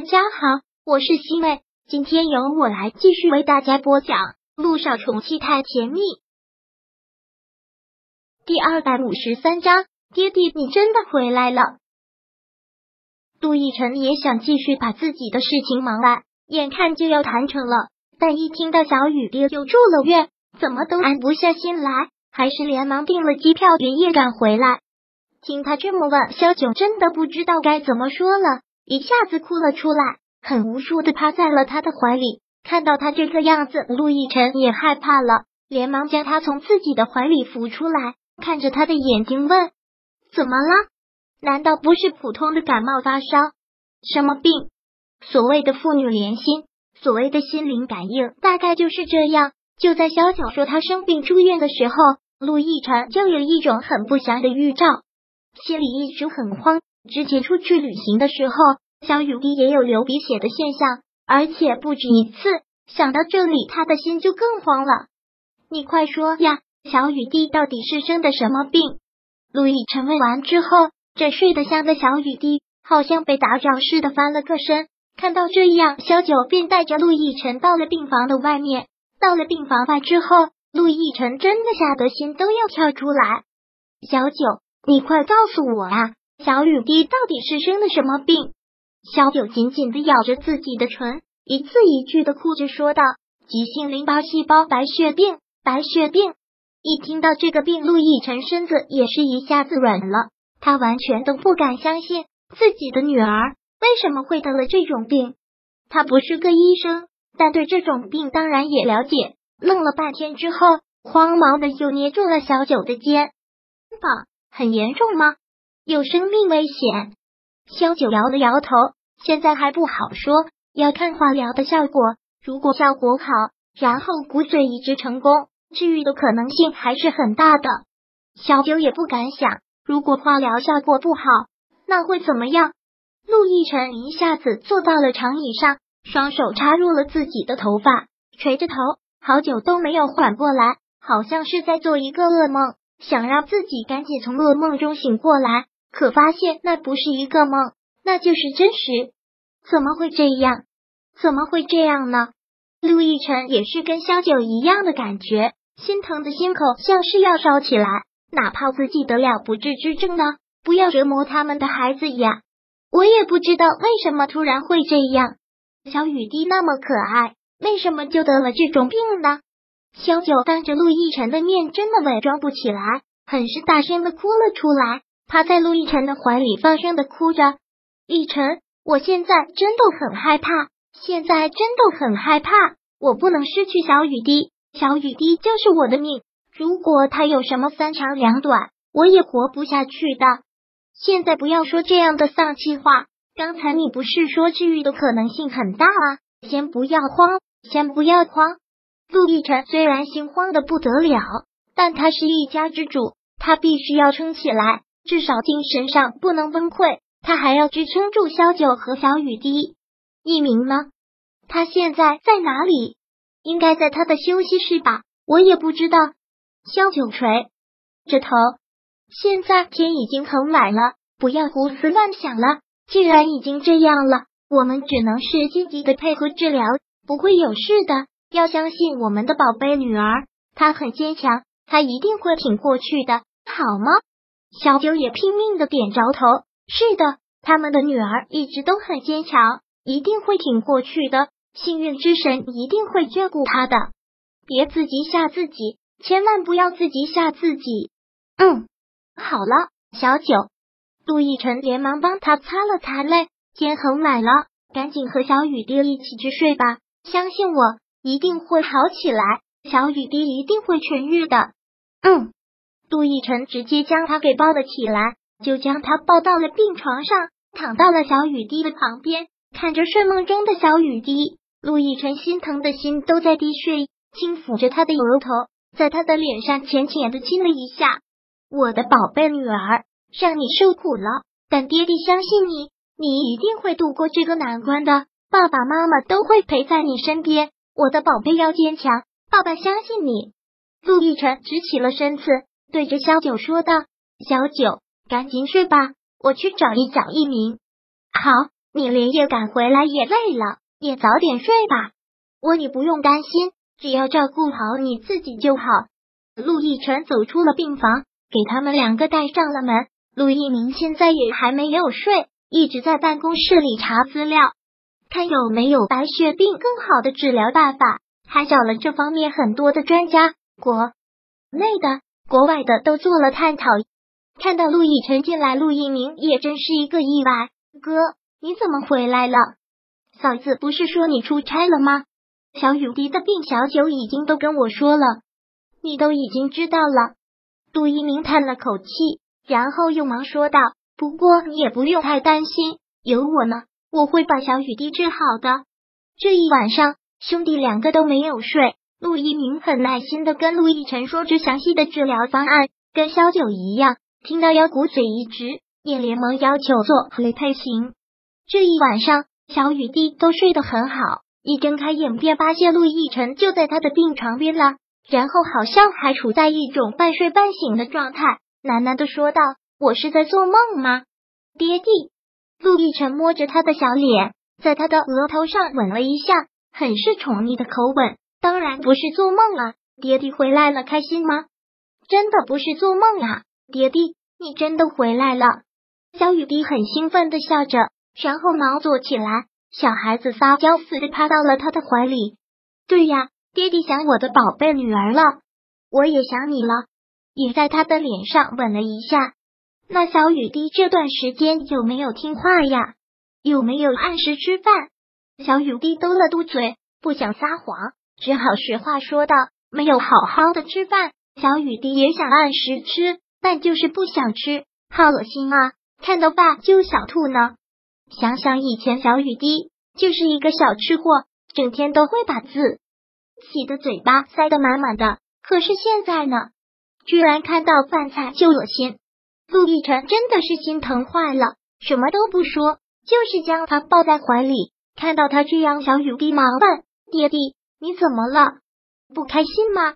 大家好，我是西妹，今天由我来继续为大家播讲《路上宠妻太甜蜜》第二百五十三章。爹地，你真的回来了。陆亦辰也想继续把自己的事情忙完，眼看就要谈成了，但一听到小雨爹又住了院，怎么都安不下心来，还是连忙订了机票，连夜赶回来。听他这么问，萧九真的不知道该怎么说了。一下子哭了出来，很无助的趴在了他的怀里。看到他这个样子，陆亦辰也害怕了，连忙将他从自己的怀里扶出来，看着他的眼睛问：“怎么了？难道不是普通的感冒发烧？什么病？所谓的父女连心，所谓的心灵感应，大概就是这样。”就在萧九说他生病住院的时候，陆亦辰就有一种很不祥的预兆，心里一直很慌。之前出去旅行的时候，小雨滴也有流鼻血的现象，而且不止一次。想到这里，他的心就更慌了。你快说呀，小雨滴到底是生的什么病？陆亦辰问完之后，这睡得香的小雨滴好像被打扰似的翻了个身。看到这样，小九便带着陆亦辰到了病房的外面。到了病房外之后，陆亦辰真的吓得心都要跳出来。小九，你快告诉我呀！小雨滴到底是生了什么病？小九紧紧的咬着自己的唇，一字一句的哭着说道：“急性淋巴细胞白血病，白血病。”一听到这个病，陆亦辰身子也是一下子软了，他完全都不敢相信自己的女儿为什么会得了这种病。他不是个医生，但对这种病当然也了解。愣了半天之后，慌忙的又捏住了小九的肩膀：“很严重吗？”有生命危险，萧九摇了摇头，现在还不好说，要看化疗的效果。如果效果好，然后骨髓移植成功，治愈的可能性还是很大的。小九也不敢想，如果化疗效果不好，那会怎么样？陆亦辰一下子坐到了长椅上，双手插入了自己的头发，垂着头，好久都没有缓过来，好像是在做一个噩梦，想让自己赶紧从噩梦中醒过来。可发现那不是一个梦，那就是真实。怎么会这样？怎么会这样呢？陆亦辰也是跟萧九一样的感觉，心疼的心口像是要烧起来。哪怕自己得了不治之症呢？不要折磨他们的孩子呀！我也不知道为什么突然会这样。小雨滴那么可爱，为什么就得了这种病呢？萧九当着陆亦辰的面，真的伪装不起来，很是大声的哭了出来。趴在陆亦辰的怀里，放声的哭着。亦辰，我现在真的很害怕，现在真的很害怕，我不能失去小雨滴，小雨滴就是我的命。如果他有什么三长两短，我也活不下去的。现在不要说这样的丧气话。刚才你不是说治愈的可能性很大啊？先不要慌，先不要慌。陆亦辰虽然心慌的不得了，但他是一家之主，他必须要撑起来。至少精神上不能崩溃，他还要支撑住萧九和小雨滴。一鸣呢？他现在在哪里？应该在他的休息室吧？我也不知道。萧九垂着头。现在天已经很晚了，不要胡思乱想了。既然已经这样了，我们只能是积极的配合治疗，不会有事的。要相信我们的宝贝女儿，她很坚强，她一定会挺过去的，好吗？小九也拼命的点着头，是的，他们的女儿一直都很坚强，一定会挺过去的。幸运之神一定会眷顾他的。别自己吓自己，千万不要自己吓自己。嗯，好了，小九。陆亦辰连忙帮他擦了擦泪，天很晚了，赶紧和小雨滴一起去睡吧。相信我，一定会好起来，小雨滴一定会痊愈的。嗯。杜奕晨直接将他给抱了起来，就将他抱到了病床上，躺到了小雨滴的旁边，看着睡梦中的小雨滴，陆奕晨心疼的心都在滴血，轻抚着他的额头，在他的脸上浅浅的亲了一下。我的宝贝女儿，让你受苦了，但爹地相信你，你一定会度过这个难关的。爸爸妈妈都会陪在你身边，我的宝贝要坚强，爸爸相信你。陆亦辰直起了身子。对着小九说道：“小九，赶紧睡吧，我去找一找一鸣。”好，你连夜赶回来也累了，也早点睡吧。我你不用担心，只要照顾好你自己就好。陆亦辰走出了病房，给他们两个带上了门。陆一鸣现在也还没有睡，一直在办公室里查资料，看有没有白血病更好的治疗办法，还找了这方面很多的专家，国内的、国外的都做了探讨。看到陆亦辰进来，陆一鸣也真是一个意外。哥，你怎么回来了？嫂子不是说你出差了吗？小雨滴的病，小九已经都跟我说了，你都已经知道了。陆一鸣叹了口气，然后又忙说道：“不过你也不用太担心，有我呢，我会把小雨滴治好的。”这一晚上，兄弟两个都没有睡。陆一鸣很耐心的跟陆亦辰说着详细的治疗方案，跟小九一样，听到腰骨髓移植，也连忙要求做雷配型。这一晚上，小雨滴都睡得很好。一睁开眼，便发现陆亦辰就在他的病床边了，然后好像还处在一种半睡半醒的状态，喃喃的说道：“我是在做梦吗？”爹地，陆亦辰摸着他的小脸，在他的额头上吻了一下，很是宠溺的口吻：“当然不是做梦了，爹地回来了，开心吗？真的不是做梦啊，爹地，你真的回来了。”小雨滴很兴奋的笑着，然后忙坐起来。小孩子撒娇似的趴到了他的怀里。对呀，爹地想我的宝贝女儿了，我也想你了，也在他的脸上吻了一下。那小雨滴这段时间有没有听话呀？有没有按时吃饭？小雨滴嘟了嘟嘴，不想撒谎，只好实话说道：没有好好的吃饭。小雨滴也想按时吃，但就是不想吃，好恶心啊！看到爸就想吐呢。想想以前，小雨滴就是一个小吃货，整天都会把自己的嘴巴塞得满满的。可是现在呢，居然看到饭菜就恶心。陆亦辰真的是心疼坏了，什么都不说，就是将他抱在怀里。看到他这样，小雨滴忙问：“爹地，你怎么了？不开心吗？”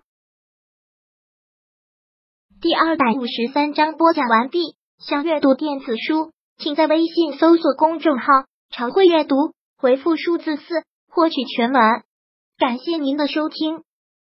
第二百五十三章播讲完毕。想阅读电子书。请在微信搜索公众号“常会阅读”，回复数字四获取全文。感谢您的收听。